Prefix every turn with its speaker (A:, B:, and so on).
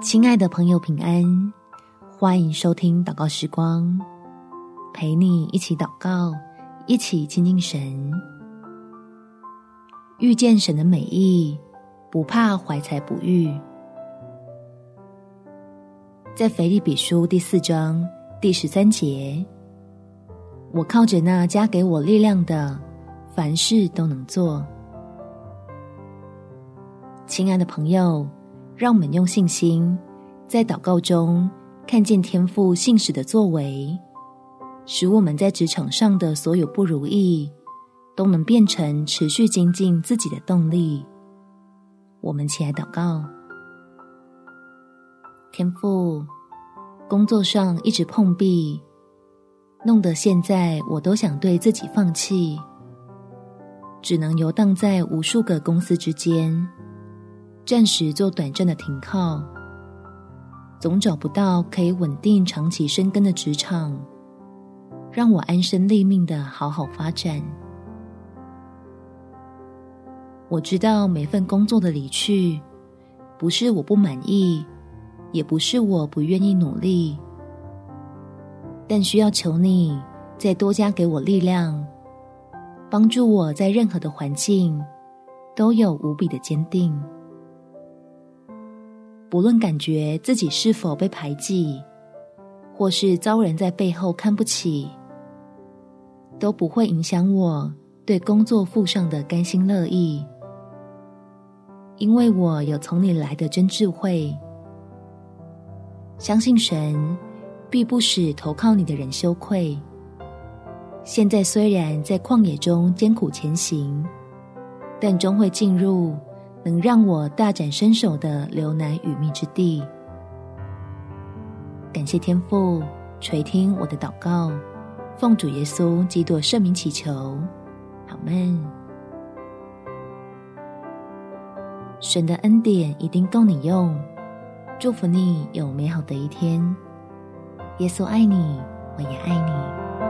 A: 亲爱的朋友，平安！欢迎收听祷告时光，陪你一起祷告，一起亲近神，遇见神的美意，不怕怀才不遇。在腓立比书第四章第十三节，我靠着那加给我力量的，凡事都能做。亲爱的朋友，让我们用信心，在祷告中看见天父信使的作为，使我们在职场上的所有不如意，都能变成持续精进自己的动力。我们起来祷告，天父，工作上一直碰壁，弄得现在我都想对自己放弃，只能游荡在无数个公司之间。暂时做短暂的停靠，总找不到可以稳定长期生根的职场，让我安身立命的好好发展。我知道每份工作的离去，不是我不满意，也不是我不愿意努力，但需要求你再多加给我力量，帮助我在任何的环境都有无比的坚定。不论感觉自己是否被排挤，或是遭人在背后看不起，都不会影响我对工作付上的甘心乐意，因为我有从你来的真智慧，相信神必不使投靠你的人羞愧。现在虽然在旷野中艰苦前行，但终会进入。能让我大展身手的流奶与蜜之地。感谢天父垂听我的祷告，奉主耶稣基督圣名祈求，阿们。神的恩典一定够你用，祝福你有美好的一天。耶稣爱你，我也爱你。